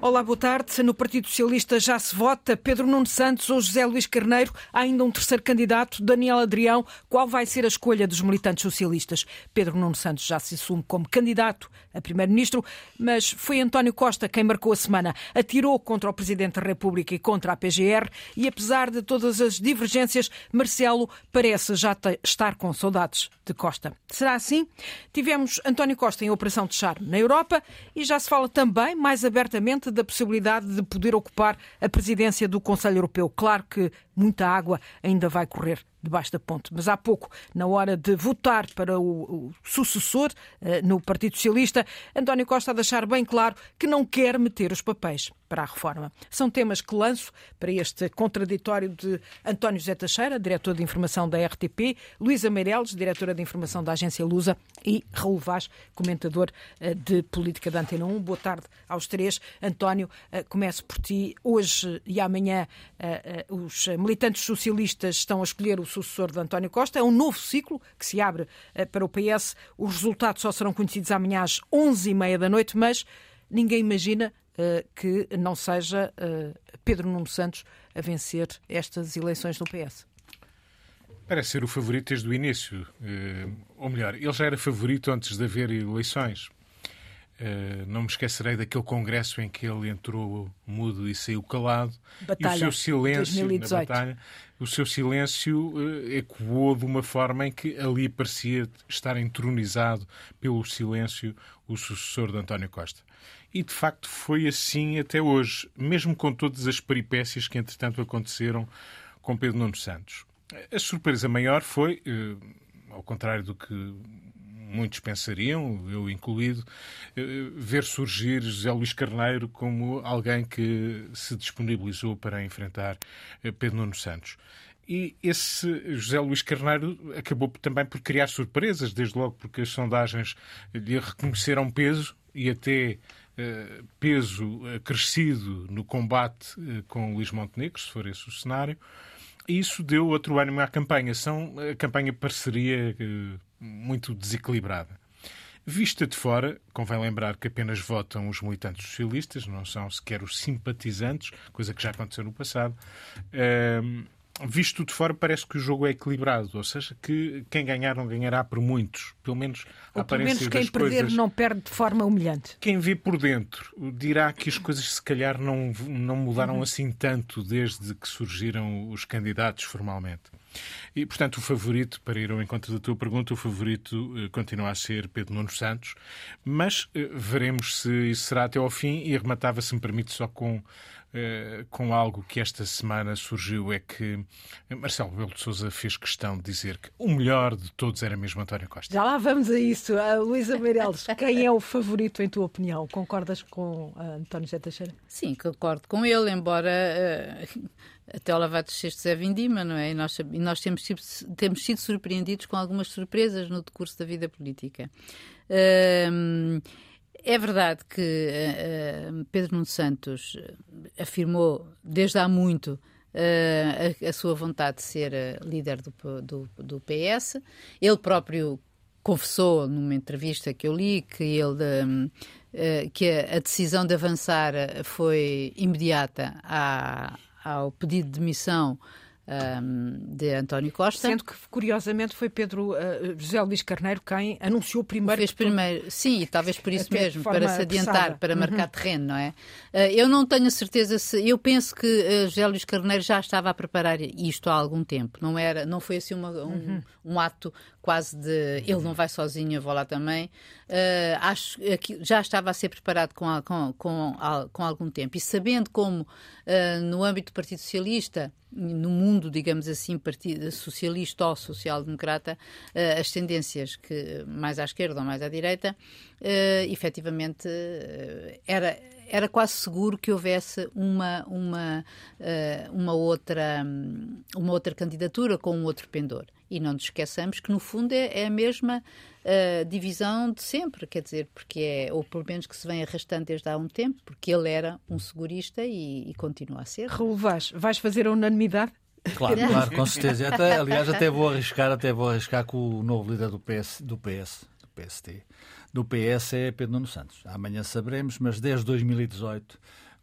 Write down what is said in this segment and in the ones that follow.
Olá, boa tarde. No Partido Socialista já se vota Pedro Nuno Santos ou José Luís Carneiro. Há ainda um terceiro candidato, Daniel Adrião. Qual vai ser a escolha dos militantes socialistas? Pedro Nuno Santos já se assume como candidato a primeiro-ministro, mas foi António Costa quem marcou a semana. Atirou contra o Presidente da República e contra a PGR e, apesar de todas as divergências, Marcelo parece já estar com saudades de Costa. Será assim? Tivemos António Costa em Operação de Charme na Europa e já se fala também mais abertamente da possibilidade de poder ocupar a presidência do Conselho Europeu. Claro que muita água ainda vai correr debaixo da ponte. Mas há pouco, na hora de votar para o, o sucessor uh, no Partido Socialista, António Costa a deixar bem claro que não quer meter os papéis para a reforma. São temas que lanço para este contraditório de António José Teixeira, diretor de informação da RTP, Luísa Meireles, diretora de informação da agência Lusa e Raul Vaz, comentador uh, de política da Antena 1. Boa tarde aos três. António, uh, começo por ti. Hoje e amanhã os militantes socialistas estão a escolher o sucessor de António Costa. É um novo ciclo que se abre uh, para o PS. Os resultados só serão conhecidos amanhã às 11h30 da noite, mas ninguém imagina uh, que não seja uh, Pedro Nuno Santos a vencer estas eleições no PS. Parece ser o favorito desde o início. ou melhor, ele já era favorito antes de haver eleições. Uh, não me esquecerei daquele congresso em que ele entrou mudo e saiu calado. Batalha, e o seu silêncio 2018. na batalha, o seu silêncio uh, ecoou de uma forma em que ali parecia estar entronizado pelo silêncio o sucessor de António Costa. E de facto foi assim até hoje, mesmo com todas as peripécias que entretanto aconteceram com Pedro Nuno Santos. A surpresa maior foi, uh, ao contrário do que muitos pensariam, eu incluído, eh, ver surgir José Luís Carneiro como alguém que se disponibilizou para enfrentar eh, Pedro Nuno Santos. E esse José Luís Carneiro acabou também por criar surpresas, desde logo porque as sondagens lhe reconheceram peso e até uh, peso acrescido no combate com Luís Montenegro, se for esse o cenário. E isso deu outro ânimo à campanha. São, a campanha pareceria uh, muito desequilibrada. Vista de fora, convém lembrar que apenas votam os militantes socialistas, não são sequer os simpatizantes, coisa que já aconteceu no passado. Uh, visto de fora, parece que o jogo é equilibrado, ou seja, que quem ganhar não ganhará por muitos. Pelo menos Ou pelo menos quem perder coisas... não perde de forma humilhante. Quem vê por dentro dirá que as coisas se calhar não, não mudaram uhum. assim tanto desde que surgiram os candidatos formalmente. E, portanto, o favorito, para ir ao encontro da tua pergunta, o favorito eh, continua a ser Pedro Nuno Santos, mas eh, veremos se isso será até ao fim e arrematava, se me permite, só com eh, com algo que esta semana surgiu é que Marcelo Rebelo de Sousa fez questão de dizer que o melhor de todos era mesmo António Costa. Já lá vamos a isso. A Luísa Meireles, quem é o favorito em tua opinião? Concordas com António José Teixeira? Sim, concordo com ele, embora uh, até o lavado de é vindima, não é? E nós, e nós temos, sido, temos sido surpreendidos com algumas surpresas no decurso da vida política. É verdade que uh, Pedro Nuno Santos afirmou desde há muito uh, a, a, sua vontade de ser líder do, do, do, PS. Ele próprio confessou numa entrevista que eu li que ele que a, a, decisão de avançar foi imediata à, ao pedido de demissão um, de António Costa. Sendo que, curiosamente, foi Pedro uh, José Luís Carneiro quem anunciou primeiro. Fez primeiro, sim, e talvez por isso mesmo, para se adiantar, para marcar uhum. terreno, não é? Uh, eu não tenho certeza se. Eu penso que uh, José Luís Carneiro já estava a preparar isto há algum tempo. Não, era, não foi assim uma, um, uhum. um ato quase de ele não vai sozinho, eu vou lá também. Acho que já estava a ser preparado com, com, com, com algum tempo. E sabendo como, no âmbito do Partido Socialista, no mundo, digamos assim, partido socialista ou social-democrata, uh, as tendências que mais à esquerda ou mais à direita, uh, efetivamente era era quase seguro que houvesse uma uma uma outra uma outra candidatura com um outro pendor. E não nos esqueçamos que, no fundo, é, é a mesma uh, divisão de sempre, quer dizer, porque é, ou pelo menos que se vem arrastando desde há um tempo, porque ele era um segurista e, e continua a ser. Raul Vaz, vais fazer a unanimidade? Claro, claro, com certeza. Até, aliás, até vou arriscar, até vou arriscar com o novo líder do PS, do PS, do PST, do PS é Pedro Nuno Santos. Amanhã saberemos, mas desde 2018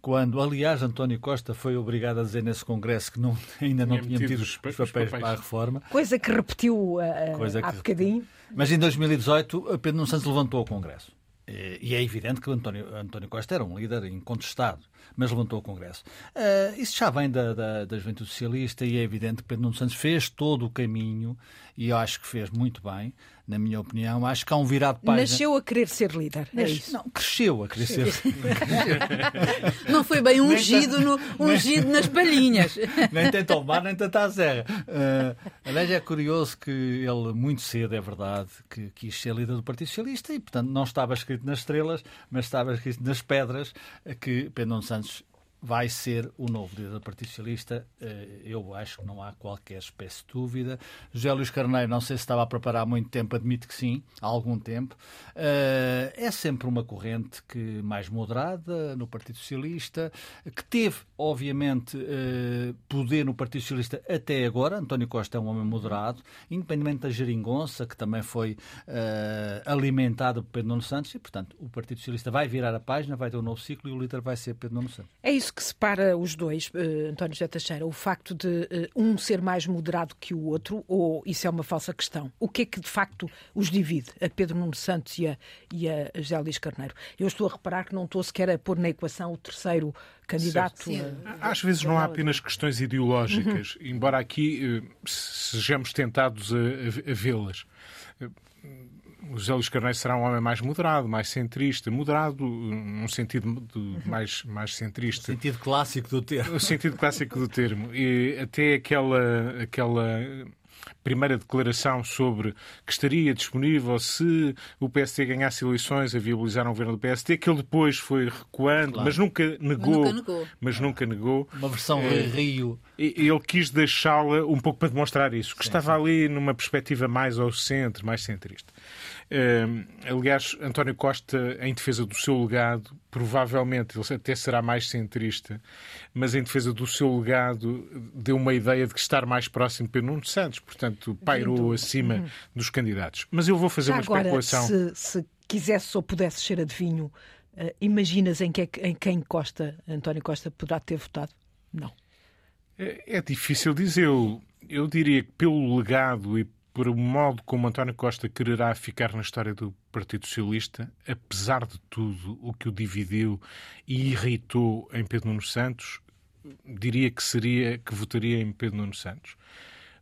quando, aliás, António Costa foi obrigado a dizer nesse Congresso que não, ainda não tinha metido os, os, papéis, os papéis para a reforma. Coisa que repetiu uh, Coisa há que... bocadinho. Mas em 2018, Pedro Nuno Santos levantou o Congresso. E é evidente que António, António Costa era um líder incontestado, mas levantou o Congresso. Uh, isso já vem da, da, da Juventude Socialista e é evidente que Pedro Nuno Santos fez todo o caminho e eu acho que fez muito bem na minha opinião. Acho que há um virado de página. Nasceu a querer ser líder. É isso. Não, cresceu a querer ser. não foi bem ungido, no, ungido nas palhinhas. nem tentou mar, nem tentou a serra. Uh, aliás, é curioso que ele, muito cedo, é verdade, que quis ser líder do Partido Socialista e, portanto, não estava escrito nas estrelas, mas estava escrito nas pedras que Pedro Santos vai ser o novo líder do Partido Socialista. Eh, eu acho que não há qualquer espécie de dúvida. José Luís Carneiro, não sei se estava a preparar há muito tempo, admite que sim, há algum tempo. Eh, é sempre uma corrente que mais moderada no Partido Socialista, que teve, obviamente, eh, poder no Partido Socialista até agora. António Costa é um homem moderado, independente da geringonça, que também foi alimentada por Pedro Nuno Santos, e, portanto, o Partido Socialista vai virar a página, vai ter um novo ciclo e o líder vai ser Pedro Nuno Santos. É isso que separa os dois, uh, António José Teixeira? O facto de uh, um ser mais moderado que o outro, ou isso é uma falsa questão? O que é que de facto os divide, a Pedro Nuno Santos e a, e a José Luís Carneiro? Eu estou a reparar que não estou sequer a pôr na equação o terceiro candidato. A... Às vezes não há apenas questões ideológicas, uhum. embora aqui uh, sejamos tentados a, a, a vê-las o José Luís Carneiro será um homem mais moderado, mais centrista, moderado num sentido de mais, mais centrista. O sentido clássico do termo. O sentido clássico do termo. E até aquela, aquela primeira declaração sobre que estaria disponível se o PSD ganhasse eleições a viabilizar um governo do PSD, que ele depois foi recuando, claro. mas nunca negou. Mas nunca negou. Mas nunca negou. Uma versão é, Rio. Ele quis deixá-la um pouco para demonstrar isso, que sim, estava sim. ali numa perspectiva mais ao centro, mais centrista. Uh, aliás, António Costa, em defesa do seu legado, provavelmente ele até será mais centrista, mas em defesa do seu legado, deu uma ideia de que estar mais próximo de Nuno Santos, portanto, pairou acima uhum. dos candidatos. Mas eu vou fazer Já uma agora, especulação. Se, se quisesse ou pudesse ser adivinho, uh, imaginas em, que, é em quem Costa, António Costa, poderá ter votado? Não. É, é difícil dizer. Eu, eu diria que pelo legado e por um modo como António Costa quererá ficar na história do Partido Socialista, apesar de tudo o que o dividiu e irritou em Pedro Nuno Santos, diria que seria que votaria em Pedro Nuno Santos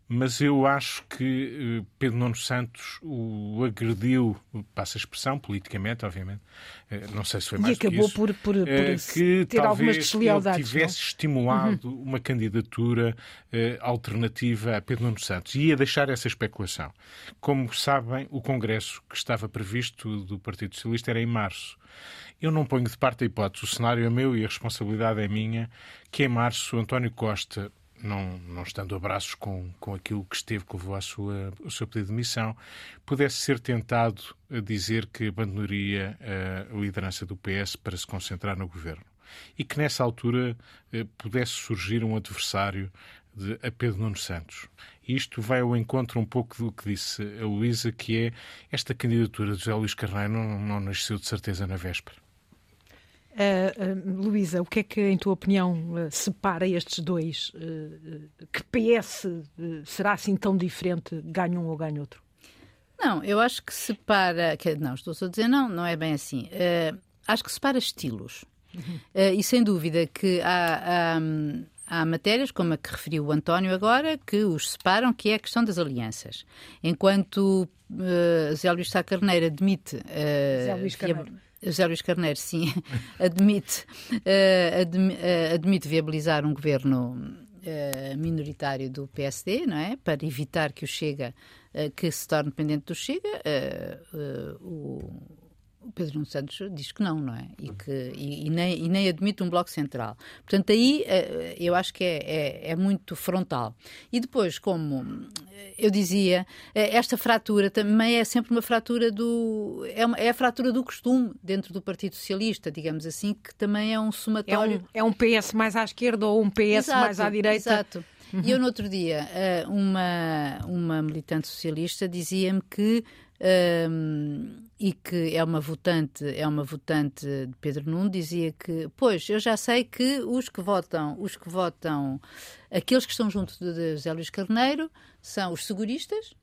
mas eu acho que eh, Pedro Nuno Santos o agrediu, passa a expressão, politicamente, obviamente, eh, não sei se foi mais e acabou isso, por, por, por eh, que ter algumas deslealdades. Tivesse não? estimulado uhum. uma candidatura alternativa a Pedro Nuno Santos. E ia deixar essa especulação. Como sabem, o Congresso que estava previsto do Partido Socialista era em março. Eu não ponho de parte a hipótese, o cenário é meu e a responsabilidade é minha, que em março António Costa não, não estando a braços com, com aquilo que esteve, que levou à sua, ao seu pedido de missão, pudesse ser tentado a dizer que abandonaria a liderança do PS para se concentrar no governo. E que nessa altura eh, pudesse surgir um adversário de, a Pedro Nuno Santos. Isto vai ao encontro um pouco do que disse a Luísa, que é esta candidatura de José Luís Carneiro não, não nasceu de certeza na véspera. Uh, uh, Luísa, o que é que, em tua opinião, uh, separa estes dois? que PS será assim tão diferente, ganha um ou ganha outro? Não, eu acho que separa. Que, não, estou só a dizer não, não é bem assim. acho que separa estilos. Uhum. e sem dúvida que há, há, há, matérias, como a que referiu o António agora, que os separam, que é a questão das alianças. Enquanto uh, Zé Luís Sá Carneiro admite. Zé Luís Carneiro. José Luís Carneiro, sim, admite, uh, admi, uh, admite viabilizar um governo uh, minoritário do PSD, não é? Para evitar que o Chega, que se torne dependente do Chega, o o Pedro Nuno Santos diz que não, não é? E, que, e, e, nem, e nem admite um bloco central. Portanto, aí eh, eu acho que é, é, é, muito frontal. E depois, como eu dizia, eh, esta fratura também é sempre uma fratura do. É, uma, é a fratura do costume dentro do Partido Socialista, digamos assim, que também é um somatório. É um, é um PS mais à esquerda ou um PS exato, mais à direita. Exato. E eu, no outro dia, eh, uma, uma militante socialista dizia-me que um, e que é uma votante, é uma votante de Pedro Nuno, dizia que, pois, eu já sei que os que votam, os que votam, aqueles que estão junto de, José Luís Carneiro são os seguristas,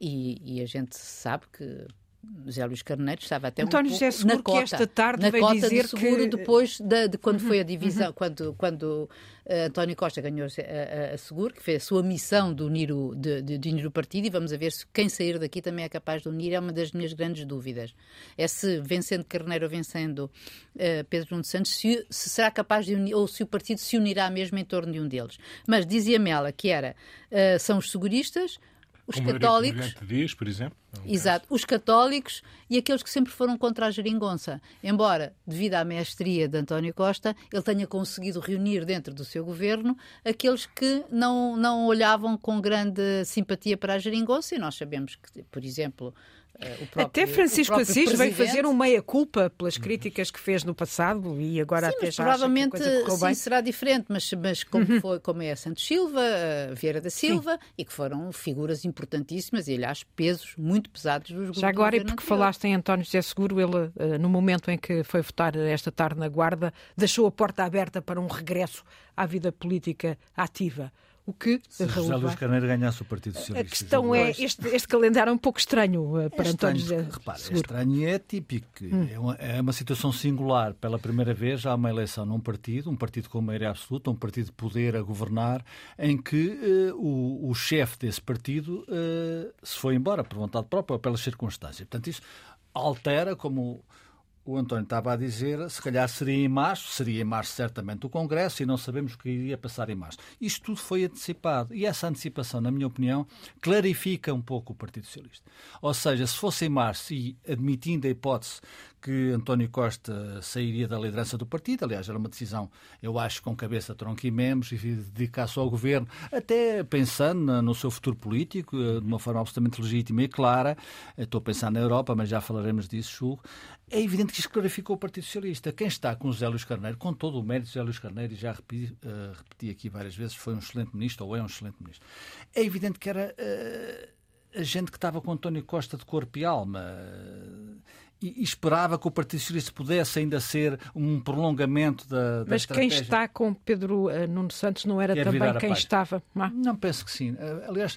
e, e, a gente sabe que José Luís Carneiro estava até António um José Seguro, na cota, que esta tarde na cota dizer de seguro que... depois de, de quando uhum, foi a divisão, uhum. quando, quando uh, António Costa ganhou a, a, a, Seguro, que fez a sua missão de unir, o, de, de, de unir o partido, e vamos a ver se quem sair daqui também é capaz de unir, é uma das minhas grandes dúvidas. É se vencendo Carneiro ou vencendo uh, Pedro Nuno Santos, se, se, será capaz de unir, ou se o partido se unirá mesmo em torno de um deles. Mas dizia-me ela que era, uh, são os seguristas, os Como católicos. Por exemplo. É Exato, os católicos e aqueles que sempre foram contra a geringonça. Embora, devido à mestria de António Costa, ele tenha conseguido reunir dentro do seu governo aqueles que não, não olhavam com grande simpatia para a geringonça, e nós sabemos que, por exemplo, próprio, Até Francisco Assis veio fazer um meia-culpa pelas críticas que fez no passado e agora sim, até já provavelmente sim, bem. será diferente, mas, mas como, uhum. foi, como é a Santos Silva, a Vieira da Silva, sim. e que foram figuras importantíssimas e, aliás, pesos muito pesados dos Já agora, e porque falaste em António José Seguro, ele, eh, no momento em que foi votar esta tarde na Guarda, deixou a porta aberta para um regresso à vida política ativa. O que Se José Luís Carneiro ganhasse o Partido Socialista. A questão é, este, este calendário é um pouco estranho eh, para é António José. Repare, é estranho e é típico. Hum. É, uma, é, uma, situação singular. Pela primeira vez há uma eleição num partido, um partido com maioria absoluta, um partido de poder a governar, em que uh, o, o chefe desse partido uh, se foi embora por vontade própria ou pelas circunstâncias. Portanto, isso altera como o António estava a dizer, se calhar seria em março, seria em março certamente o Congresso e não sabemos o que iria passar em março. Isto tudo foi antecipado e essa antecipação, na minha opinião, clarifica um pouco o Partido Socialista. Ou seja, se fosse em março e admitindo a hipótese que António Costa sairia da liderança do partido. Aliás, era uma decisão, eu acho, com cabeça, tronco e membros, e dedicar-se ao governo, até pensando no seu futuro político, eh, de uma forma absolutamente legítima e clara. Estou a pensar na Europa, mas já falaremos disso, julgo. É evidente que isto clarificou o Partido Socialista. Quem está com José Luís Carneiro, com todo o mérito José Luís Carneiro, e já repeti, uh, repeti aqui várias vezes, foi um excelente ministro, ou é um excelente ministro. É evidente que era uh, a gente que estava com António Costa de corpo e alma. Uh, e, esperava que o Partido Socialista pudesse ainda ser um prolongamento da, da Mas estratégia. quem está com Pedro Nuno Santos não era Quer também quem estava? Não? não penso que sim. Aliás,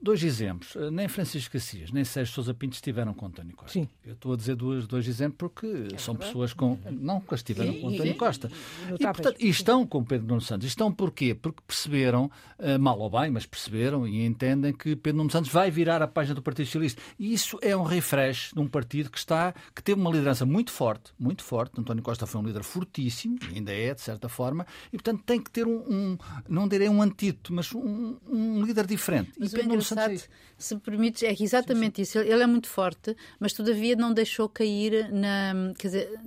dois exemplos. Uh, nem Francisco Cassias, nem Sérgio Sousa Pinto estiveram com António Costa. Sim. Eu estou a dizer dois, dois exemplos porque é são verdade. pessoas com... Não, que estiveram com António Costa. E, portanto, e estão com Pedro Nuno Santos. Estão porquê? Porque perceberam, mal ou bem, mas perceberam e entendem que Pedro Nuno Santos vai virar a página do Partido Socialista. E isso é um refresh de um partido que está que teve uma liderança muito forte, muito forte. António Costa foi um líder fortíssimo, ainda é, de certa forma, e portanto tem que ter um, um não direi um antídoto, mas um, um líder diferente. Mas e o engraçado, se permites, é que exatamente sim, sim. isso. Ele é muito forte, mas todavia não deixou cair na. Quer dizer,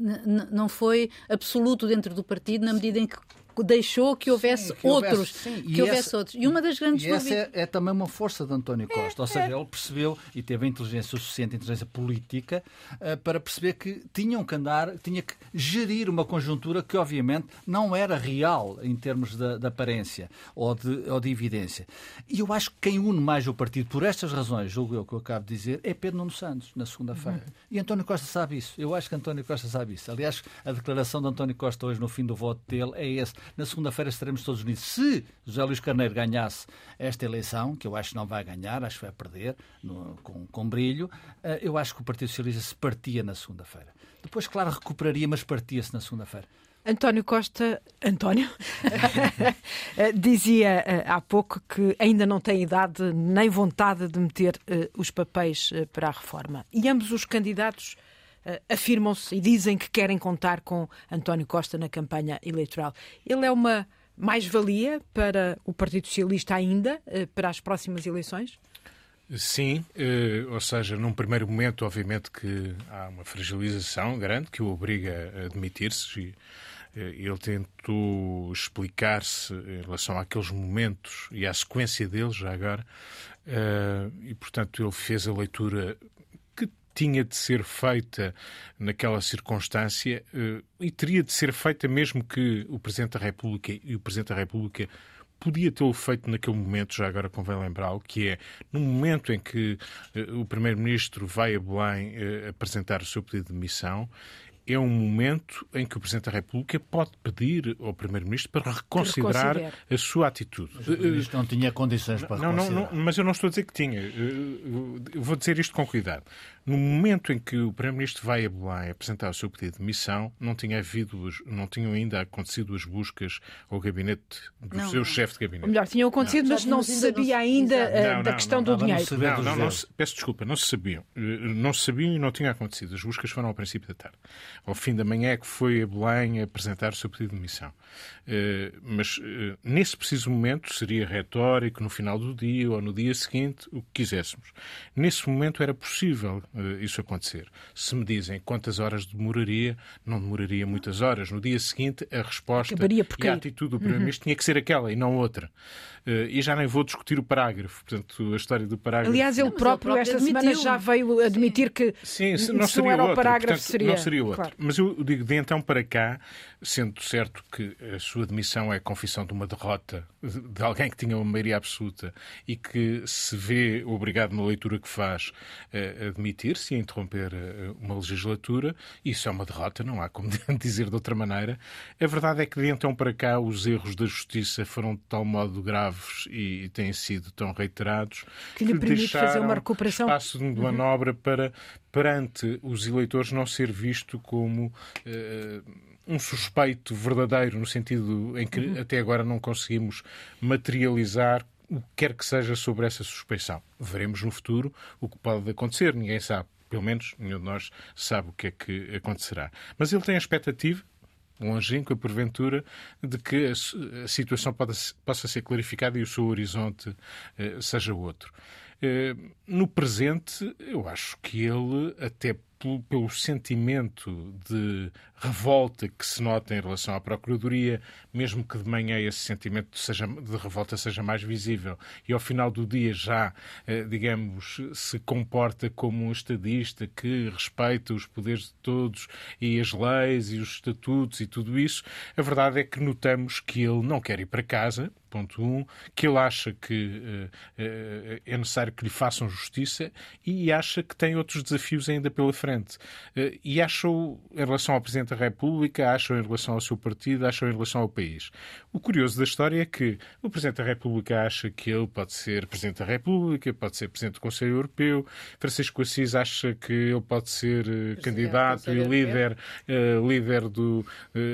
não foi absoluto dentro do partido na medida em que deixou que houvesse sim, que outros. Houvesse, sim, que houvesse essa, outros. E uma das grandes e essa é, é, também uma força de António Costa. É, Ou seja, é. ele percebeu e teve a inteligência suficiente, a inteligência política, uh, para perceber que tinham que andar, tinha que gerir uma conjuntura que, obviamente, não era real em termos de, de aparência ou de, ou de evidência. E eu acho que quem une mais o partido, por estas razões, julgo eu que eu acabo de dizer, é Pedro Nuno Santos, na segunda-feira. Uhum. E António Costa sabe isso. Eu acho que António Costa sabe isso. Aliás, a declaração de António Costa hoje, no fim do voto dele, é esse na segunda-feira estaremos todos unidos. Se José Luís Carneiro ganhasse esta eleição, que eu acho que não vai ganhar, acho que vai perder no, com, com brilho, uh, eu acho que o Partido Socialista se partia na segunda-feira. Depois, claro, recuperaria, mas partia-se na segunda-feira. António Costa, António, eh, dizia uh, há pouco que ainda não tem idade nem vontade de meter os papéis para a reforma. E ambos os candidatos afirmam-se e dizem que querem contar com António Costa na campanha eleitoral. Ele é uma mais-valia para o Partido Socialista ainda, uh, para as próximas eleições? Sim, uh, ou seja, num primeiro momento, obviamente que há uma fragilização grande que o obriga a admitir-se e ele tentou explicar-se em relação àqueles momentos e à sequência deles, já agora, e portanto ele fez a leitura tinha de ser feita naquela circunstância eh, e teria de ser feita mesmo que o Presidente da República e o Presidente da República podia tê-lo feito naquele momento, já agora convém lembrá-lo, que é no momento em que uh, o Primeiro-Ministro vai a Belém uh, apresentar o seu pedido de demissão, é um momento em que o Presidente da República pode pedir ao Primeiro-Ministro para reconsiderar a sua atitude. Mas o Ministro não tinha condições para não, não, não, mas eu não estou a dizer que tinha. vou dizer isto com cuidado. No momento em que o Primeiro-Ministro vai a Belém apresentar o seu pedido de missão, não, tinha havido, não tinham ainda acontecido as buscas ao gabinete do não, seu não. chefe de gabinete. Ou melhor, tinham acontecido, mas não se sabia ainda eh, da questão do dinheiro. Não, não, não, peço desculpa, não se sabiam. Eh, não se sabiam e não tinha acontecido. As buscas foram ao princípio da tarde. Ao fim da manhã é que foi a Belém apresentar o seu pedido de missão. Eh, mas nesse preciso momento seria retórico, no final do dia ou no dia seguinte, o que quiséssemos. Nesse momento era possível uh, isso acontecer. Se me dizem quantas horas demoraria, não demoraria muitas horas. No dia seguinte, a resposta e a atitude do Primeiro-Ministro uhum. tinha que ser aquela e não outra. Uh, e já nem vou discutir o parágrafo, portanto, a história do parágrafo. Aliás, ele próprio, próprio esta admitiu. semana já veio admitir que sim, sim, não, seria não era outro. o parágrafo, portanto, seria... Não seria outro. Claro. Mas eu digo, de então para cá, sendo certo que a sua demissão é a confissão de uma derrota de alguém que tinha uma maioria absoluta e que se vê obrigado na leitura que faz a admitir-se e interromper eh, uma legislatura, isso é uma derrota, não há como dizer de outra maneira. A verdade é que de então para cá os erros da justiça foram de tal modo graves e têm sido tão reiterados que lhe permite fazer uma recuperação espaço de uhum. manobra uhum. para perante os eleitores não ser visto como uh, um suspeito verdadeiro, no sentido em que uhum. até agora não conseguimos materializar o que quer que seja sobre essa suspeição. Veremos no futuro o que pode acontecer, ninguém sabe. Pelo menos nenhum de nós sabe o que é que acontecerá. Mas ele tem a expectativa, longínqua, porventura, de que a, situação possa ser clarificada e o seu horizonte eh, seja outro. Eh, no presente, eu acho que ele, até pelo, pelo sentimento de revolta que se nota em relação à Procuradoria, mesmo que de manhã esse sentimento seja, de revolta seja mais visível e ao final do dia já, eh, digamos, se comporta como um estadista que respeita os poderes de todos e as leis e os estatutos e tudo isso, a verdade é que notamos que ele não quer ir para casa, ponto um, que ele acha que uh, uh, é necessário que lhe façam justiça e acha que tem outros desafios ainda pela frente. Uh, e acham, em relação ao Presidente da República, acham em relação ao seu partido, acham em relação ao país. O curioso da história é que o Presidente da República acha que ele pode ser Presidente da República, pode ser Presidente do Conselho Europeu, Francisco Assis acha que ele pode ser candidato e líder, líder do,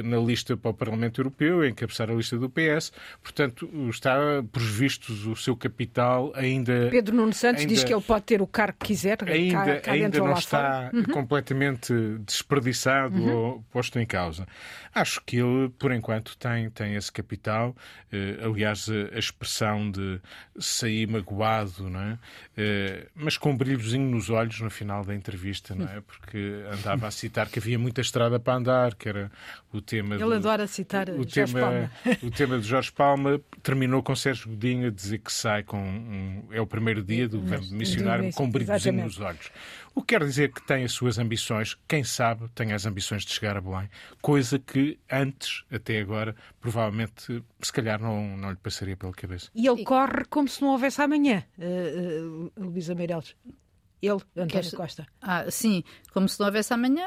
na lista para o Parlamento Europeu, encabeçar a lista do PS. Portanto, está, por vistos, o seu capital ainda. Pedro Nuno Santos ainda, diz que ele pode ter o cargo que quiser. Ainda, cá, cá ainda não está uhum. completamente desperdiçado uhum. ou posto em causa. Acho que ele, por enquanto, tem, tem esse capital. Uh, aliás, a, a, expressão de sair magoado, não é? Uh, mas com um brilhozinho nos olhos no final da entrevista, não é? Porque andava a citar que havia muita estrada para andar, que era o tema. Ele do, adora citar o, o tema, Palma. O tema de Jorge Palma terminou com Sérgio Godinho a dizer que sai com um, é o primeiro dia do governo missionário com um brilhozinho nos olhos. O que quer dizer que tem as suas ambições, quem sabe tem as ambições de chegar a Belém, coisa que antes, até agora, provavelmente, se calhar não, não lhe passaria pela cabeça. E ele corre como se não houvesse amanhã, uh, uh, Luísa Meireles. Ele, António Queres... Costa. Ah, sim, como se não houvesse amanhã.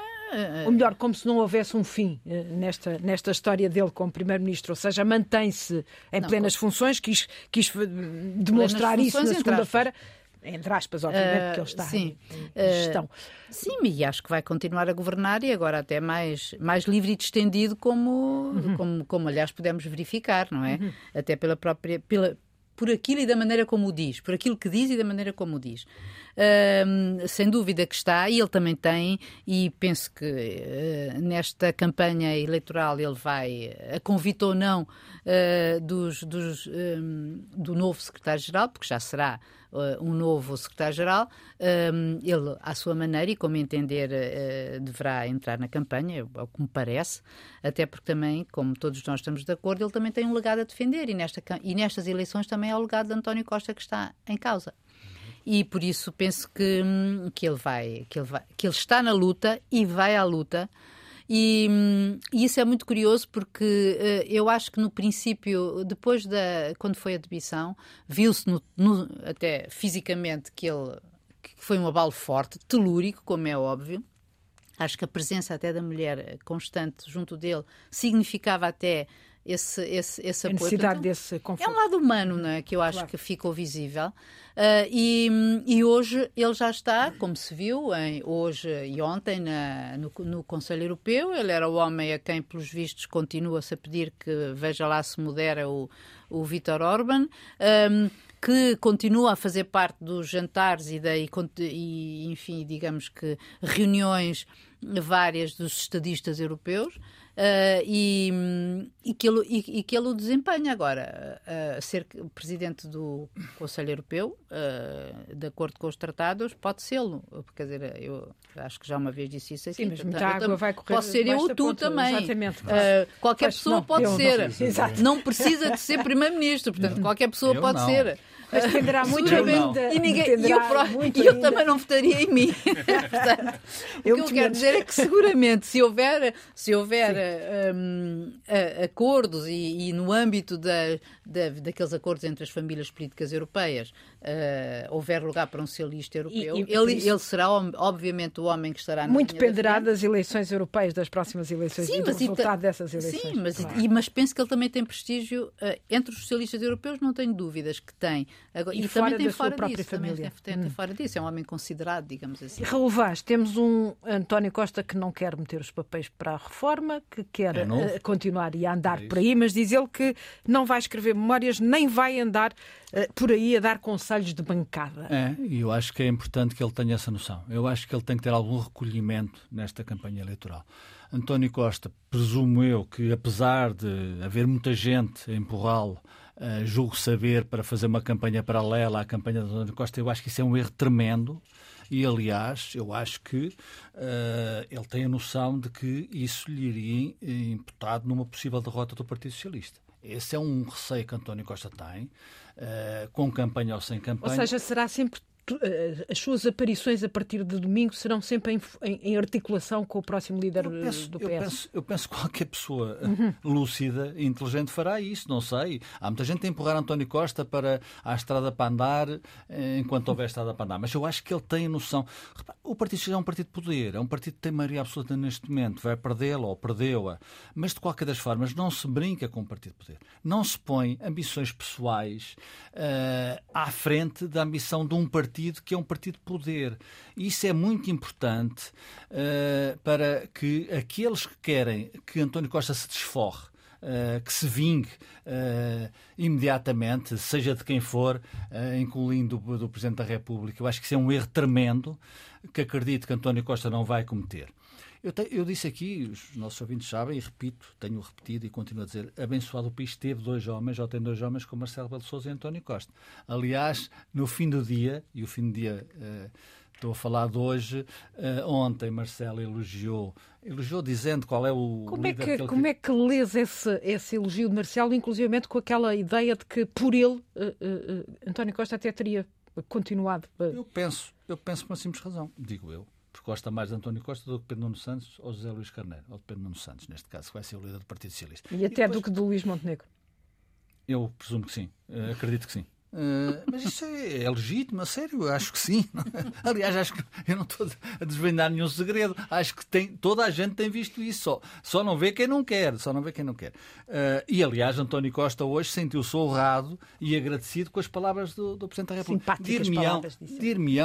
Ou melhor, como se não houvesse um fim nesta, nesta história dele como Primeiro-Ministro, ou seja, mantém-se em não, plenas como... funções, quis, quis demonstrar isso na segunda-feira entre aspas, obviamente, uh, que ele está sim. em gestão. Uh, sim, e acho que vai continuar a governar e agora até mais, mais livre e distendido, como, uhum. como, como aliás pudemos verificar, não é? Uhum. Até pela própria. Pela, por aquilo e da maneira como o diz, por aquilo que diz e da maneira como o diz. Sem dúvida que está, e ele também tem, e penso que uh, nesta campanha eleitoral ele vai, a convite ou não uh, dos, dos, um, do novo secretário-geral, porque já será um novo secretário-geral, ele, à sua maneira e como entender, deverá entrar na campanha, é o que me parece, até porque também, como todos nós estamos de acordo, ele também tem um legado a defender e, nesta, e nestas eleições também é o legado de António Costa que está em causa e por isso penso que, que, ele vai, que, ele vai, que ele está na luta e vai à luta E, e, isso é muito curioso porque uh, eu acho que no princípio, depois da. quando foi a debição, viu-se até fisicamente que ele que foi um abalo forte, telúrico, como é óbvio. Acho que a presença até da mulher constante junto dele significava até esse, esse, esse apoio. A necessidade Portanto, desse conforto. É um lado humano não é? que eu acho claro. que ficou visível. Uh, e, e hoje ele já está, como se viu, em, hoje e ontem na, no, no Conselho Europeu. Ele era o homem a quem, pelos vistos, continua-se a pedir que veja lá se modera o, o Vítor Orban. Um, que continua a fazer parte dos jantares e, da, e, enfim, digamos que reuniões várias dos estadistas europeus uh, e, e, que ele, e, e, que ele o desempenha agora. Uh, ser presidente do Conselho Europeu, uh, de acordo com os tratados, pode ser-lo. Quer dizer, eu acho que já uma vez disse isso aqui. Sim, mas muita água vai correr. Posso ser eu ou tu também. Exatamente. qualquer pois, pessoa não, pode ser. Não, não, precisa de ser primeiro-ministro, portanto, qualquer pessoa eu pode não. ser. Mas dependerá muito ainda. E, ninguém, e eu, eu também não votaria em mim. Portanto, o que eu quero dizer é que seguramente se houver, se houver um, acordos e, e, no âmbito da, da, daqueles acordos entre as famílias políticas europeias uh, houver lugar para um socialista europeu, e, e ele, isso... ele será obviamente o homem que estará na Muito dependerá das eleições europeias, das próximas eleições sim, e do resultado dessas eleições. Sim, mas, claro. e, mas penso que ele também tem prestígio uh, entre os socialistas europeus, não tenho dúvidas que tem. Agora, e, e também tem fora disso, família. Também tem, hum. fora disso, é um homem considerado, digamos assim. Raul Vaz, temos um António Costa que não quer meter os papéis para a reforma, que quer é uh, continuar e a andar é por aí, mas diz ele que não vai escrever memórias nem vai andar uh, por aí a dar conselhos de bancada. É, e eu acho que é importante que ele tenha essa noção. Eu acho que ele tem que ter algum recolhimento nesta campanha eleitoral. António Costa, presumo eu que, apesar de haver muita gente a empurrá-lo, uh, julgo saber, para fazer uma campanha paralela à campanha de António Costa, eu acho que isso é um erro tremendo. E, aliás, eu acho que uh, ele tem a noção de que isso lhe iria imputado numa possível derrota do Partido Socialista. Esse é um receio que António Costa tem, uh, com campanha ou sem campanha. Ou seja, será sempre as suas aparições a partir de domingo serão sempre em, em, em articulação com o próximo líder eu penso, do PS? Eu penso, eu penso que qualquer pessoa uhum. lúcida e inteligente fará isso, não sei. Há muita gente a empurrar António Costa para a estrada para andar eh, enquanto houver estrada para andar, mas eu acho que ele tem noção. O Partido Socialista é um partido de poder, é um partido que tem maioria absoluta neste momento, vai perdê-la ou perdeu-a, mas de qualquer das formas não se brinca com o partido de poder. Não se põe ambições pessoais uh, à frente da ambição de um partido partido que é um partido de poder. Isso é muito importante uh, para que aqueles que querem que António Costa se desforre, Uh, que se vingue uh, imediatamente, seja de quem for, uh, incluindo do, do Presidente da República. Eu acho que isso é um erro tremendo que acredito que António Costa não vai cometer. Eu, te, eu, disse aqui, os nossos ouvintes sabem, e repito, tenho repetido e continuo a dizer, abençoado o país teve dois homens, ou tem dois homens, como Marcelo Belo Souza e António Costa. Aliás, no fim do dia, e o fim do dia uh, estou a falar de hoje, uh, ontem Marcelo elogiou, elogiou dizendo qual é o como é que, que Como é que lês esse, esse elogio de Marcelo, inclusivamente com aquela ideia de que por ele uh, António Costa até teria continuado? Eu penso, eu penso por uma simples razão, digo eu porque gosta mais de António Costa do que Pedro Nuno Santos ou José Luís Carneiro, ou de Pedro Nuno Santos, neste caso, que vai ser o líder do Partido Socialista. E até e depois... do que do Luís Montenegro? Eu presumo que sim, uh, acredito que sim. Uh, mas isso é, é, legítimo, a sério, acho que sim. Aliás, acho que eu não estou a desvendar nenhum segredo. Acho que tem, toda a gente tem visto isso. Só, só não vê quem não quer. Só não vê quem não quer. Uh, e aliás, António Costa hoje sentiu-se honrado e agradecido com as palavras do, do Presidente da República. Dir-me-ão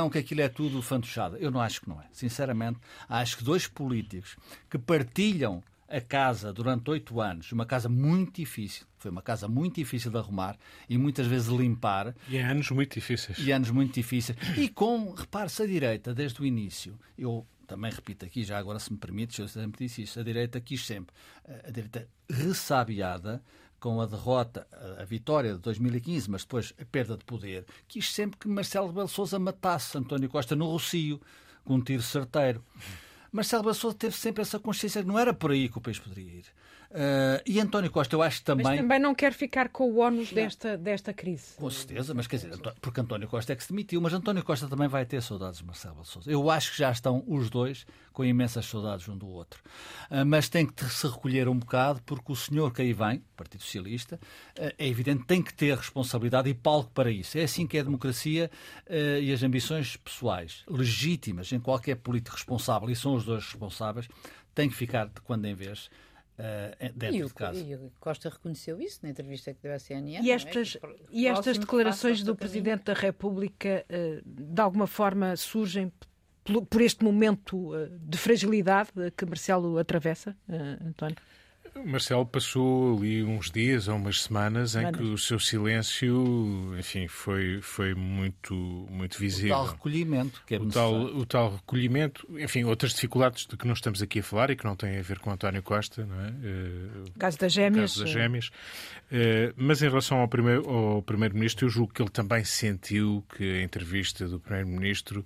dir que aquilo é tudo fantochado. Eu não acho que não é. Sinceramente, acho que dois políticos que partilham a casa durante oito anos, uma casa muito difícil, foi uma casa muito difícil de arrumar e muitas vezes limpar. E é anos muito difíceis. E anos muito difíceis. E com, repare-se, a direita, desde o início, eu também repito aqui, já agora se me permite, eu sempre disse isso, a direita quis sempre, a direita ressabiada, com a derrota, a vitória de 2015, mas depois a perda de poder, quis sempre que Marcelo Rebelo Sousa matasse António Costa no Rocio, com um tiro certeiro. Marcelo Bassou teve sempre essa consciência que não era por aí que o país poderia ir. Uh, e António Costa, eu acho também. Mas também não quer ficar com o ónus desta, desta crise. Com certeza, mas quer dizer, porque António Costa é que se demitiu, mas António Costa também vai ter saudades de Marcelo Souza. Eu acho que já estão os dois com imensas saudades um do outro. Uh, mas tem que se recolher um bocado, porque o senhor que aí vem, Partido Socialista, uh, é evidente, tem que ter responsabilidade e palco para isso. É assim que é a democracia e as ambições pessoais, legítimas em qualquer político responsável, e são os dois responsáveis, têm que ficar de quando em vez uh, dentro e o, de casa. E o Costa reconheceu isso na entrevista que deu à CNN. E é? estas, é? e estas declarações do Presidente da República, uh, de alguma forma, surgem por este momento uh, de fragilidade que Marcelo atravessa, António? Marcelo passou ali uns dias ou umas semanas em que o seu silêncio, enfim, foi, foi muito, muito visível. O tal recolhimento, que é o tal, o tal recolhimento, enfim, outras dificuldades de que não estamos aqui a falar e que não têm a ver com António Costa, não é? Eh, o caso das gêmeas. caso das gêmeas. Eh, mas em relação ao primeiro, ao primeiro-ministro, eu julgo que ele também sentiu que a entrevista do primeiro-ministro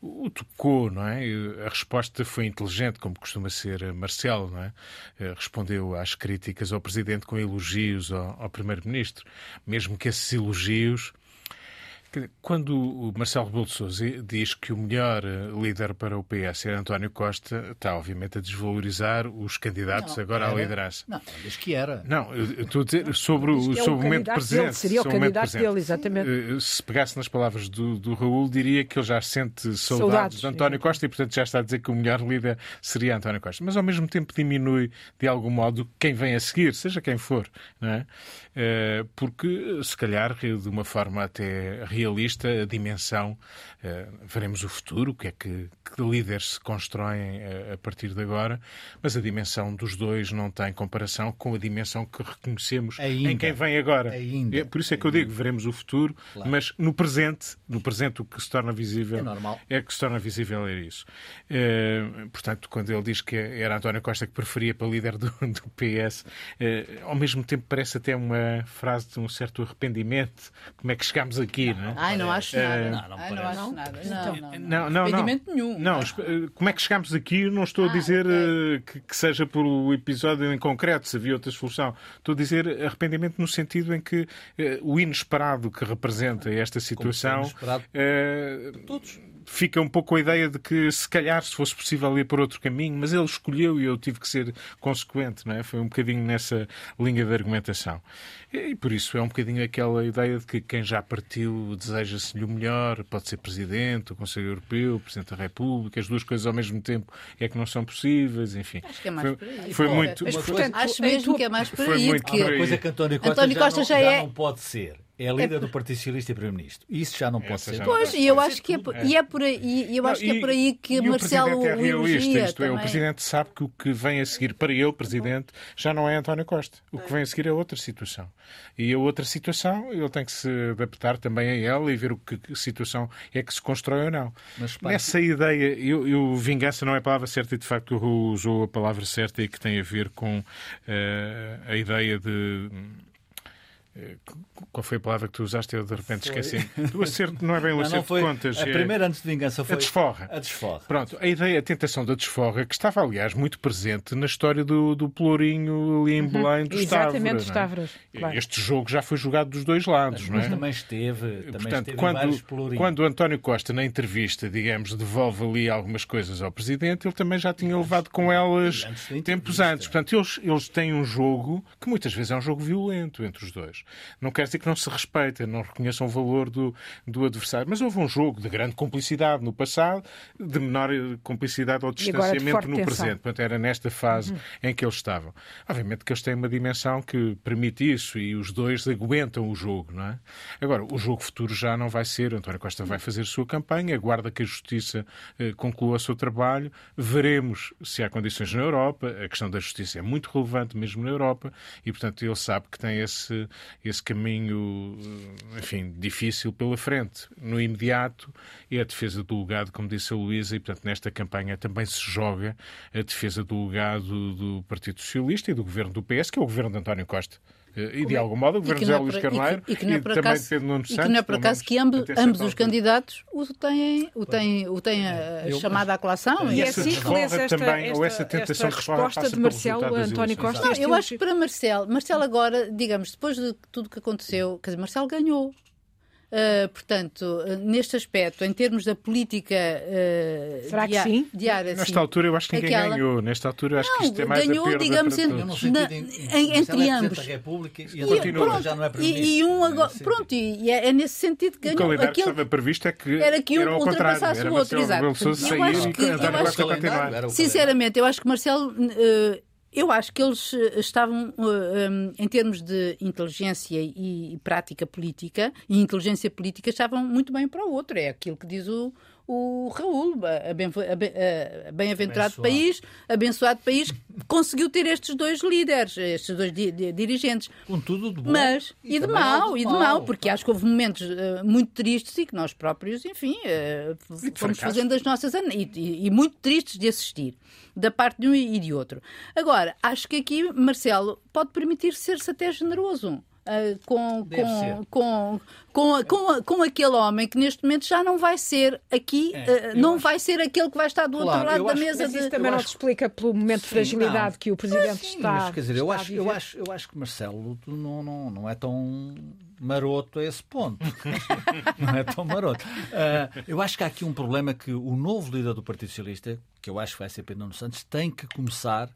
o tocou, não é? A resposta foi inteligente, como costuma ser Marcelo, não é? Eh, às críticas ao Presidente com elogios ao, ao Primeiro-Ministro, mesmo que esses elogios quando o Marcelo Rebelo de Sousa diz que o melhor eh, líder para o PS era António Costa, está obviamente a desvalorizar os candidatos não, agora era. à liderança. Não, diz que era. Não, eu estou a dizer sobre o, é sobre o momento presente. Dele, seria o candidato dele, exatamente. Eh, se pegasse nas palavras do, do Raul, diria que ele já sente saudades, saudades de António Costa e, portanto, já está a dizer que o melhor líder seria António Costa. Mas, ao mesmo tempo, diminui, de algum modo, quem vem a seguir, seja quem for. Não é? Eh, porque, se calhar, de uma forma até realista, a dimensão, eh, veremos o futuro, o que é que, que líderes se constroem eh, a partir de agora, mas a dimensão dos dois não tem comparação com a dimensão que reconhecemos Ainda. em quem vem agora. Ainda. É, por isso é que eu digo, veremos o futuro, claro. mas no presente, no presente o que se torna visível é, normal. é que se torna visível é isso. É, portanto, quando ele diz que era António Costa que preferia para líder do, do PS, é, ao mesmo tempo parece até uma frase de um certo arrependimento. Como é que chegámos aqui? Não, não Ai, não acho nada. Não, não, Ai, não acho nada. Não, não, não. não, arrependimento nenhum. Não, como é que chegámos aqui? Não estou a ah, dizer okay. que, que, seja por o episódio em concreto, se havia outra solução. Estou a dizer arrependimento no sentido em que uh, o inesperado que representa esta situação. Uh, todos fica um pouco a ideia de que se calhar se fosse possível ir por outro caminho, mas ele escolheu e eu tive que ser consequente, não é? Foi um bocadinho nessa linha de argumentação. E por isso é um bocadinho aquela ideia de que quem já partiu deseja-se-lhe o melhor, pode ser Presidente, o Conselho Europeu, o Presidente da República, as duas coisas ao mesmo tempo é que não são possíveis, enfim. Acho que é mais por aí. Foi, muito... Mas, portanto, acho mesmo que é mais por aí. Foi uma coisa que António Costa, António Costa já, não, já, é... já não pode ser é líder é... do Partido Socialista e Primeiro-Ministro. Isso já não pode Essa ser. Pois, e eu acho que é, e é por aí, e eu acho não, que é por aí que e Marcelo o é realista, isto também. é, o Presidente sabe que o que vem a seguir para ele, Presidente, já não é António Costa. O que vem a seguir é outra situação. E a outra situação, ele tem que se adaptar também a ela e ver o que situação é que se constrói ou não. Mas, Nessa ideia, eu, eu, vingança não é a palavra certa e de facto usou a palavra certa e que tem a ver com uh, a ideia de qual foi a palavra que tu usaste? Eu de repente foi. esqueci. O acerto não é bem o acerto não, foi, de contas. A é... primeira antes de vingança foi a desforra. A desforra. Pronto, a ideia, a tentação da desforra, que estava, aliás, muito presente na história do, do Pelourinho ali em uhum. Belém dos Exatamente, dos. É? Claro. Este jogo já foi jogado dos dois lados, mas, não é? Mas também esteve, também Portanto, esteve quando, quando António Costa, na entrevista, digamos, devolve ali algumas coisas ao Presidente, ele também já tinha levado com elas antes tempos antes. Portanto, eles, eles têm um jogo que muitas vezes é um jogo violento entre os dois. Não quer dizer que não se respeitem, não reconheçam o valor do, do adversário. Mas houve um jogo de grande cumplicidade no passado, de menor cumplicidade ou distanciamento no presente. Portanto, era nesta fase uhum. em que eles estavam. Obviamente que eles têm uma dimensão que permite isso e os dois aguentam o jogo, não é? Agora, o jogo futuro já não vai ser. António Costa vai fazer a sua campanha, aguarda que a Justiça eh, conclua o seu trabalho, veremos se há condições na Europa. A questão da Justiça é muito relevante mesmo na Europa e, portanto, ele sabe que tem esse, esse caminho enfim, difícil pela frente. No imediato é a defesa do legado, como disse a Luísa, e portanto nesta campanha também se joga a defesa do legado do Partido Socialista e do governo do PS, que é o governo de António Costa E de algum modo o governo José Luís Carneiro e, que, e, que, que também acaso, Pedro Nuno Santos. E que não é por acaso que ambos, ambos os candidatos o têm, o têm, o têm a eu, chamada à colação. E, e é assim que lês esta, também, esta, esta, esta resposta de Marcelo António Costa. Não, eu acho que para Marcelo, Marcelo agora, digamos, depois de tudo que aconteceu, quer dizer, Marcelo ganhou. Uh, portanto, uh, neste aspecto, em termos da política uh, Será que sim? diária. Nesta altura eu acho que ninguém aquela... ganhou. Nesta altura eu acho não, que isto é mais ganhou, a perda digamos, para em, na, em, entre ambos. República, e, e, pronto, já não é e, e um agora, pronto, e é, é, nesse sentido que ganhou. O calendário Aquilo, que estava previsto é que era que um era ultrapassasse o outro, exato. Eu acho que, eu acho, sinceramente, eu acho que Marcelo eu acho que eles eh, estavam, eh, em termos de inteligência e prática política, e inteligência política, estavam muito bem para o outro. É aquilo que diz o, o Raul, bem-aventurado bem país, abençoado país, conseguiu ter estes dois líderes, estes dois di dirigentes. Com tudo de bom Mas, e, e de mau, e de mau, porque acho que houve momentos uh, muito tristes e que nós próprios, enfim, uh, fomos fazendo as nossas... E, e, e muito tristes de assistir, da parte de um e de outro. Agora, acho que aqui Marcelo pode permitir ser-se até generoso. Uh, com, com, com, com, com, com aquele homem que neste momento já não vai ser aqui, é, uh, não acho... vai ser aquele que vai estar do claro, outro lado da mesa. Mas isso de... também não acho... te explica pelo momento sim, de fragilidade não. que o Presidente sim, está. Mas, quer dizer, eu acho, eu, acho, eu acho que Marcelo não, não, não é tão maroto a esse ponto. não é tão maroto. Uh, eu acho que há aqui um problema que o novo líder do Partido Socialista, que eu acho que vai ser Pedro Nuno Santos, tem que começar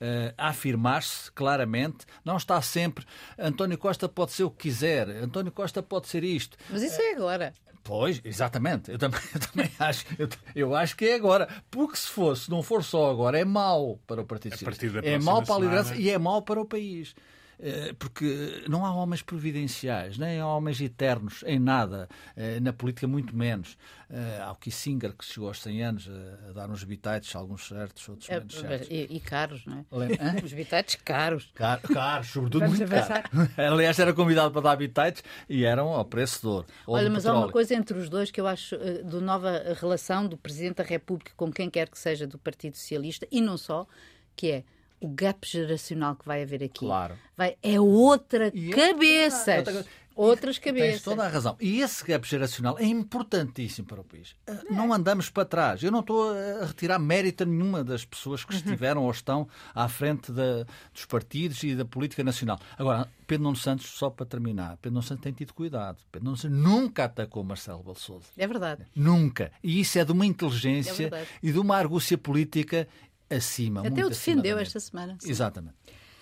uh, a afirmar-se claramente. Não está sempre. António Costa pode ser o que quiser. António Costa pode ser isto. Mas isso é agora. Pois, exatamente. Eu também, eu também acho. Eu, eu, acho que é agora. Porque se fosse, não for só agora, é mau para o Partido Socialista. É mau para a liderança e é mau para o país. Eh, porque não há homens providenciais, nem há homens eternos em nada, eh, na política muito menos. Eh, há o Kissinger, que chegou aos 100 anos a dar uns bitites, alguns certos, outros menos certos. E, e caros, não é? Os bitites caros. Car, caros, sobretudo Vamos muito caros. Aliás, era convidado para dar bitites e eram ao preço de ouro. Olha, mas petróleo. há uma coisa entre os dois que eu acho do nova relação do Presidente da República com quem quer que seja do Partido Socialista e não só, que é o gap geracional que vai haver aqui claro. vai, é outra e cabeça. É outra, outras cabeças. Tens toda a razão. E esse gap geracional é importantíssimo para o país. É. Não andamos para trás. Eu não estou a retirar mérito nenhuma das pessoas que estiveram ou estão à frente da, dos partidos e da política nacional. Agora, Pedro Nuno Santos, só para terminar, Pedro Nuno Santos tem tido cuidado. Pedro Nuno Santos nunca atacou Marcelo Balsouza. É verdade. Nunca. E isso é de uma inteligência é e de uma argúcia política acima. Até o defendeu esta semana. Sim. Exatamente.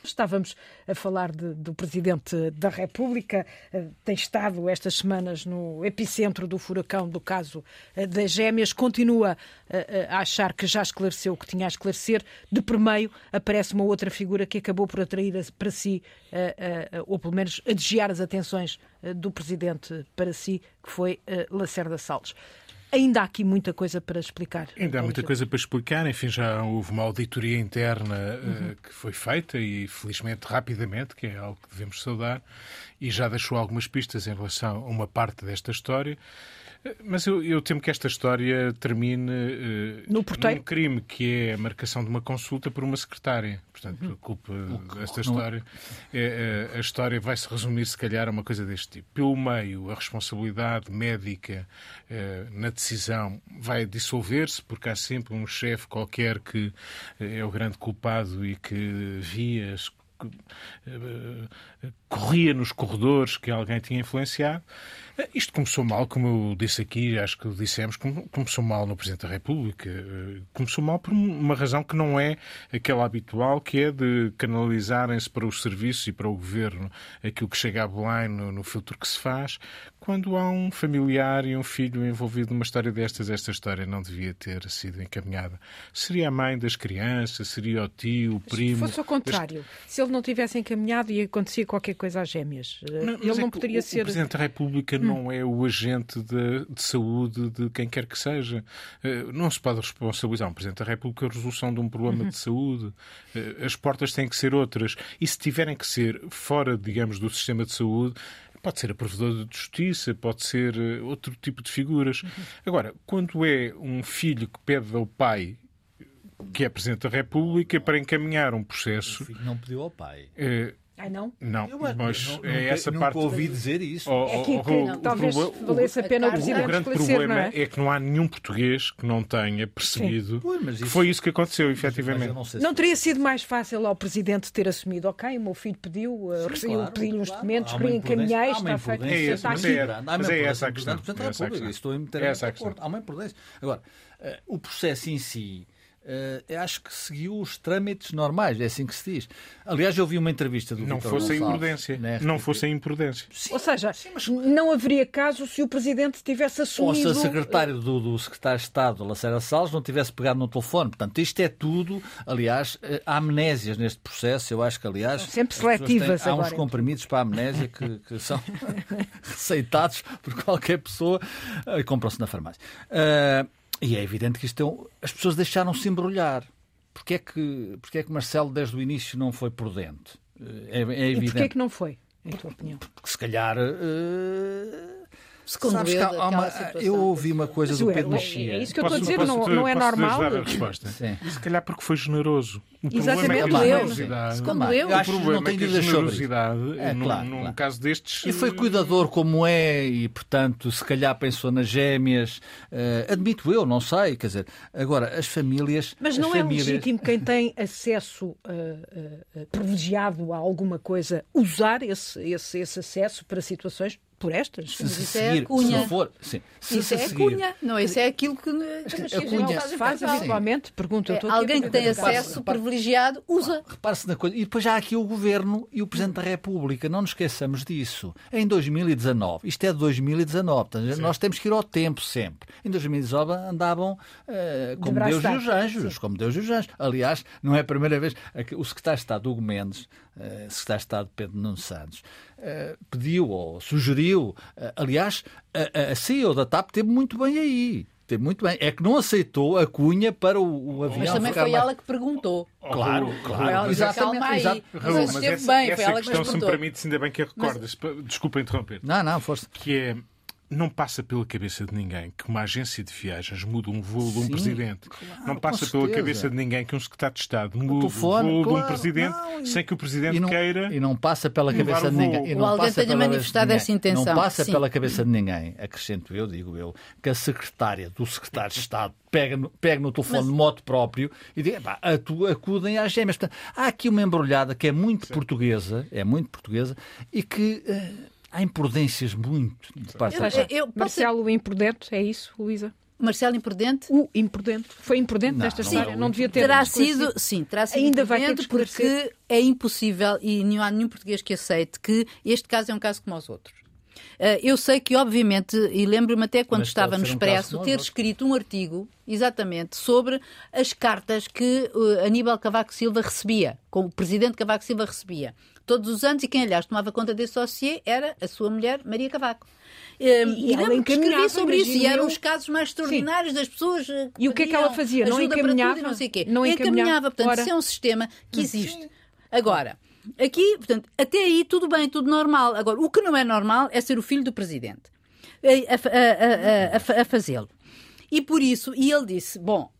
Estávamos a falar de, do Presidente da República, eh, tem estado estas semanas no epicentro do furacão do caso eh, das gêmeas, continua eh, a achar que já esclareceu o que tinha a esclarecer. De primeiro aparece uma outra figura que acabou por atrair para si, ou pelo menos a desviar as atenções do Presidente para si, que foi Lacerda Salles. Ainda há aqui muita coisa para explicar. Ainda há muita coisa para explicar. Enfim, já houve uma auditoria interna uhum. uh, que foi feita e, felizmente, rapidamente, que é algo que devemos saudar, e já deixou algumas pistas em relação a uma parte desta história. Mas eu, eu, temo que esta história termine uh, no porteiro. num crime que é a marcação de uma consulta por uma secretária. Portanto, a culpa desta história, é, é, a história vai se resumir, se calhar, a uma coisa deste tipo. Pelo meio, a responsabilidade médica uh, na decisão vai dissolver-se, porque há sempre um chefe qualquer que é o grande culpado e que via corria nos corredores que alguém tinha influenciado. Eh, isto começou mal, como eu disse aqui, acho que dissemos, começou mal no Presidente da República. Eh, começou mal por uma razão que não é aquela habitual, que é de canalizarem-se para os serviços e para o governo aquilo que chega a Belém no, no filtro que se faz, quando há um familiar e um filho envolvido numa história destas, esta história não devia ter sido encaminhada. Seria a mãe das crianças, seria o tio, o primo. Se fosse ao contrário, se ele não tivesse encaminhado e acontecia qualquer coisa às gêmeas, eh, não, ele não é poderia o, ser. O Presidente da República não é o agente de, de, saúde de quem quer que seja. Eh, não se pode responsabilizar um Presidente da República a resolução de um problema uhum. de saúde. Eh, as portas têm que ser outras. E se tiverem que ser fora, digamos, do sistema de saúde, pode ser a provedora de justiça, pode ser eh, outro tipo de figuras. Uhum. Agora, quando é um filho que pede ao pai que é Presidente da República para encaminhar um processo. O filho não pediu ao pai. Ai, não? Não, Eu, mas não, é nunca, essa nunca parte. ouvi dizer isso. Oh, É oh, que oh, talvez o proble- valesse a pena o o- Presidente O grande problema não é? é? que não há nenhum português que não tenha percebido Ui, mas que isso- foi isso que aconteceu, Mas efetivamente. eu não Não teria sido mais fácil ao Presidente ter assumido, ok, o meu filho pediu, uh, Sim, recebi- claro, pedi-lhe uns claro. documentos, uma reencaminhei, está feito. É está mas é- mas é imprudência essa a questão. É essa a. Estou É essa a. Há uma imprudência. Agora, eh, o processo em si, eu acho que seguiu os trâmites normais, é assim que se diz. Aliás, eu vi uma entrevista do Não fosse a Gonçalves imprudência. Não fosse a imprudência. Ou seja, não haveria caso se o Presidente tivesse Ou se assumido... a secretária do, do secretário de Estado, Lacerda Salles, não tivesse pegado no telefone. Portanto, isto é tudo, aliás, eh, há amnésias neste processo. Eu acho que, aliás, São sempre seletivas têm- há uns agora. comprimidos para a amnésia que, que são receitados por qualquer pessoa eh, e compram-se na farmácia. Ah, e é evidente que isto é um- as pessoas deixaram-se embrulhar. Porquê é, que, porquê é que Marcelo, desde o início, não foi prudente? Eh, É, é E evidente. porquê que não foi, em tua opinião? Porque se calhar. eh, Secundou sabes que há- uma- eu ouvi uma coisa Mas do Pedro é- Mexia. é isso que eu estou a dizer, Posso- não, não é normal. dar a resposta? Sim. Se calhar porque foi generoso. O Exatamente, problema é que a. Escondeu. Eu O acho que problema não tenho é que a generosidade, É, num, claro, num claro. caso destes. E foi cuidador como é, e portanto, se calhar pensou nas gêmeas. eh, admito eu, não sei. Quer dizer, agora, as famílias. Mas as não é famílias... legítimo quem tem acesso uh, uh, uh, privilegiado a alguma coisa usar esse, esse, esse acesso para situações por estas? Se, se isso é seguir, cunha. se for, sim, se Isso se é a seguir- cunha, não, isso é aquilo que. a cunha- se faz habitualmente? Pergunto, eu É, alguém que tem acesso privilegiado usa. Repare-se na coisa. E depois já há aqui o Governo e o Presidente da República. Não nos esqueçamos disso. Em 2019, isto é de 2019, portanto, nós temos que ir ao tempo sempre. Em 2019 andavam eh, como braço Deus e os anjos. Como Deus e os anjos. Aliás, não é a primeira vez. que O Secretário de Estado, Hugo Mendes, eh, Secretário de Estado Pedro Nuno Santos, eh, pediu ou sugeriu. eh, aliás, a, a- CEO da TAP teve muito bem aí. Teve muito bem. É que não aceitou a cunha para o, o avião Mas também ficar foi mais- ela que perguntou. Claro, Raul, claro. Foi ela que Exatamente, exato. Mas Raul, ela mas esteve essa, bem, foi essa ela que questão, se me permite, ainda bem que a recordas. Desculpa interromper. Não, não, força. que é não passa pela cabeça de ninguém que uma agência de viagens muda um voo de um Sim, presidente. não passa pela cabeça de ninguém que um secretário de Estado muda o telefone, voo de um claro, presidente não, sem que o presidente E não, queira. e não passa pela cabeça o de ninguém. e não alguém passa tenha pela cabeça de manifestado ninguém. essa intenção. Não passa Sim. pela cabeça de ninguém, acrescento eu, digo eu, que a secretária do secretário de Estado pega no, pega no telefone de moto próprio e diz, "Pá, atu- acudem às gêmeas. Portanto, há aqui uma embrulhada que é muito portuguesa, é muito portuguesa, e que eh, há imprudências muito de parte Eu- eu- eu posso- Marcelo, o imprudente, é isso, Luísa? Marcelo Imprudente? O imprudente. Foi imprudente Não, nesta não história. é. Não devia ter terá sido, sim, terá sido Ainda vai ter que porque é impossível e não há nenhum português que aceite que este caso é um caso como os outros. Eh, Eu sei que, obviamente, e lembro-me até quando Mas estava no um Expresso, os ter escrito um artigo, exatamente, sobre as cartas que eh, Aníbal Cavaco Silva recebia, como o presidente Cavaco Silva recebia, todos os anos, e quem, aliás, tomava conta desse dossiê era a sua mulher, Maria Cavaco. Eh, E ela lembro-me que escrevi encaminhava, sobre isso, e eram eu. os casos mais extraordinários das pessoas. eh, E o que é que ela fazia? Não encaminhava? e não sei o quê. Não encaminhava. Portanto, Ora. isso é um sistema que existe. Agora, aqui, portanto, até aí tudo bem, tudo normal. Agora, o que não é normal é ser o filho do presidente a, a- a- a- a fa- a fazê-lo. E por isso, e ele disse: Bom,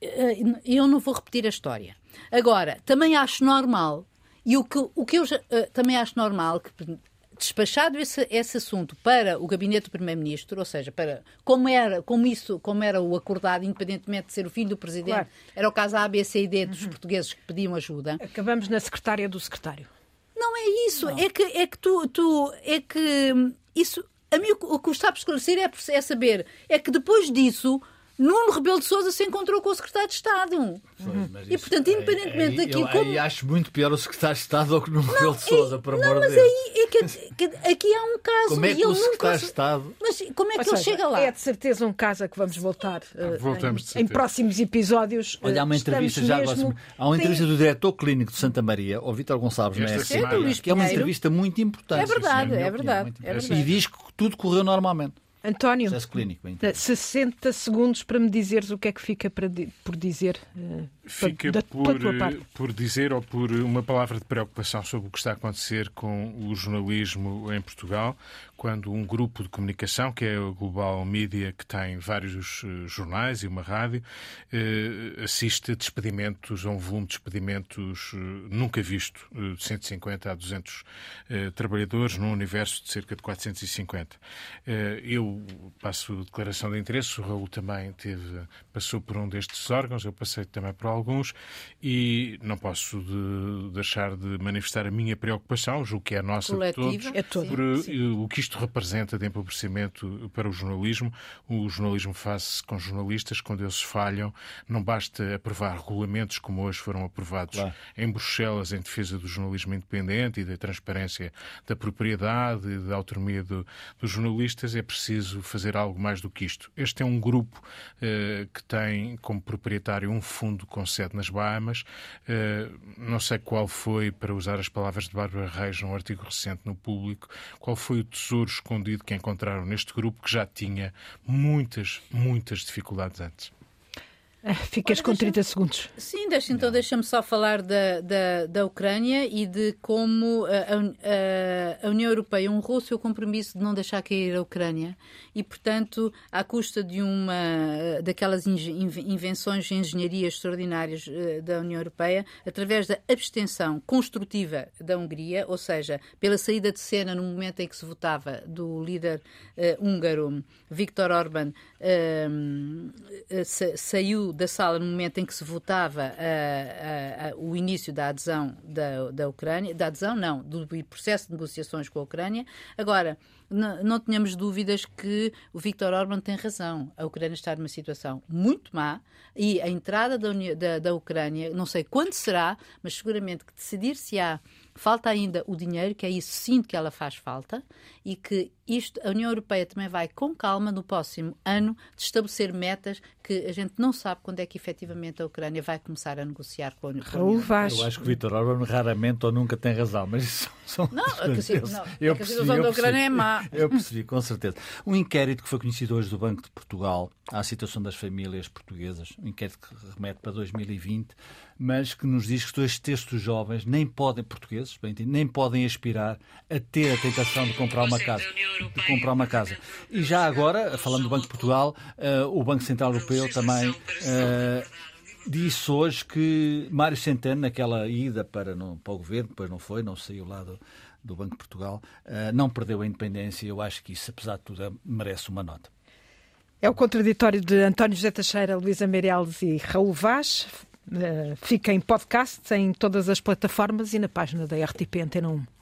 eh, eu não vou repetir a história. Agora, também acho normal, e o que, o que eu já- eh, também acho normal, que despachado esse, esse assunto para o gabinete do primeiro-ministro, ou seja, para como era, como isso, como era o acordado, independentemente de ser o filho do presidente, Claro. era o caso A, B, C e D dos portugueses que pediam ajuda. Acabamos na secretária do secretário. Não é isso, é que é que tu, tu é que isso a mim o que- que gostava de esclarecer é, é saber é que depois disso Nuno Rebelo de Sousa se encontrou com o secretário de Estado. E, portanto, independentemente daquilo, Eu, como- aí acho muito pior o secretário de Estado do que no Rebelo de Sousa, por amor não, de mas Deus. aí é que, que aqui há um caso Como é e que ele o secretário nunca de Estado Mas como é Ou que ele seja, chega lá? É de certeza um caso a que vamos voltar eh, voltamos, de em, em próximos episódios. Olha, há uma Eh, entrevista já agora. mesmo- Há uma Tem- entrevista do diretor clínico de Santa Maria, ao Vítor Gonçalves, semana. Luís que é uma entrevista muito importante. É verdade, é é verdade. E diz que tudo correu normalmente. António, processo clínico. Bem 60 segundos para me dizeres o que é que fica por dizer. Fica da, por, por dizer ou por uma palavra de preocupação sobre o que está a acontecer com o jornalismo em Portugal, quando um grupo de comunicação, que é o Global Media, que tem vários jornais e uma rádio, assiste a despedimentos, a um volume de despedimentos nunca visto, de 150 a 200 trabalhadores, num universo de cerca de 450. Eu passo declaração de interesse, o Raul também teve, passou por um destes órgãos, eu passei também por alguns e não posso de, deixar de manifestar a minha preocupação, julgo que é a nossa Coletiva. de todos, é todo. por uh, o que isto representa de empobrecimento para o jornalismo. O jornalismo faz-se com jornalistas, quando eles falham, não basta aprovar regulamentos como hoje foram aprovados claro. em Bruxelas em defesa do jornalismo independente e da transparência da propriedade e da autonomia do, dos jornalistas, é preciso fazer algo mais do que isto. Este é um grupo uh, que tem como proprietário um fundo com sede nas Bahamas. Uh, não sei qual foi, para usar as palavras de Bárbara Reis num artigo recente no Público, qual foi o tesouro escondido que encontraram neste grupo que já tinha muitas, muitas dificuldades antes. Ah, ficas Olha, com 30 segundos. Sim, deixa, então deixa-me só falar da, da, da Ucrânia e de como a, a, a, União Europeia honrou o seu compromisso de não deixar cair a Ucrânia e, portanto, à custa de uma daquelas invenções de engenharia extraordinárias da União Europeia, através da abstenção construtiva da Hungria, ou seja, pela saída de cena no momento em que se votava do líder uh, húngaro Viktor Orban, uh, saiu da sala no momento em que se votava o início da adesão da, da Ucrânia, da adesão não, do processo de negociações com a Ucrânia. Agora, não tenhamos dúvidas que o Viktor Orban tem razão. A Ucrânia está numa situação muito má e a entrada da, da, da Ucrânia, não sei quando será, mas seguramente que decidir-se-á Falta ainda o dinheiro, que é isso sim que ela faz falta, e que isto, a União Europeia também vai com calma no próximo ano de estabelecer metas que a gente não sabe quando é que efetivamente a Ucrânia vai começar a negociar com a União Europeia. Eu acho que o Vitor Orban raramente ou nunca tem razão, mas isso são. Não, a, não, eu a situação da Ucrânia é má. Eu percebi, com certeza. Um inquérito que foi conhecido hoje do Banco de Portugal à situação das famílias portuguesas, um inquérito que remete para 2020 mas que nos diz que dois terços dos jovens nem podem, portugueses, bem, nem podem aspirar a ter a tentação de comprar uma casa. De comprar uma casa. E já agora, falando do Banco de Portugal, uh, o Banco Central Europeu também uh, disse hoje que Mário Centeno, naquela ida para, no, para o governo, depois não foi, não saiu lá do, do Banco de Portugal, uh, não perdeu a independência. Eu acho que isso, apesar de tudo, merece uma nota. É o contraditório de António José Teixeira, Luísa Meirelles e Raul Vaz. Eh, fica em podcast em todas as plataformas e na página da RTP Antena 1.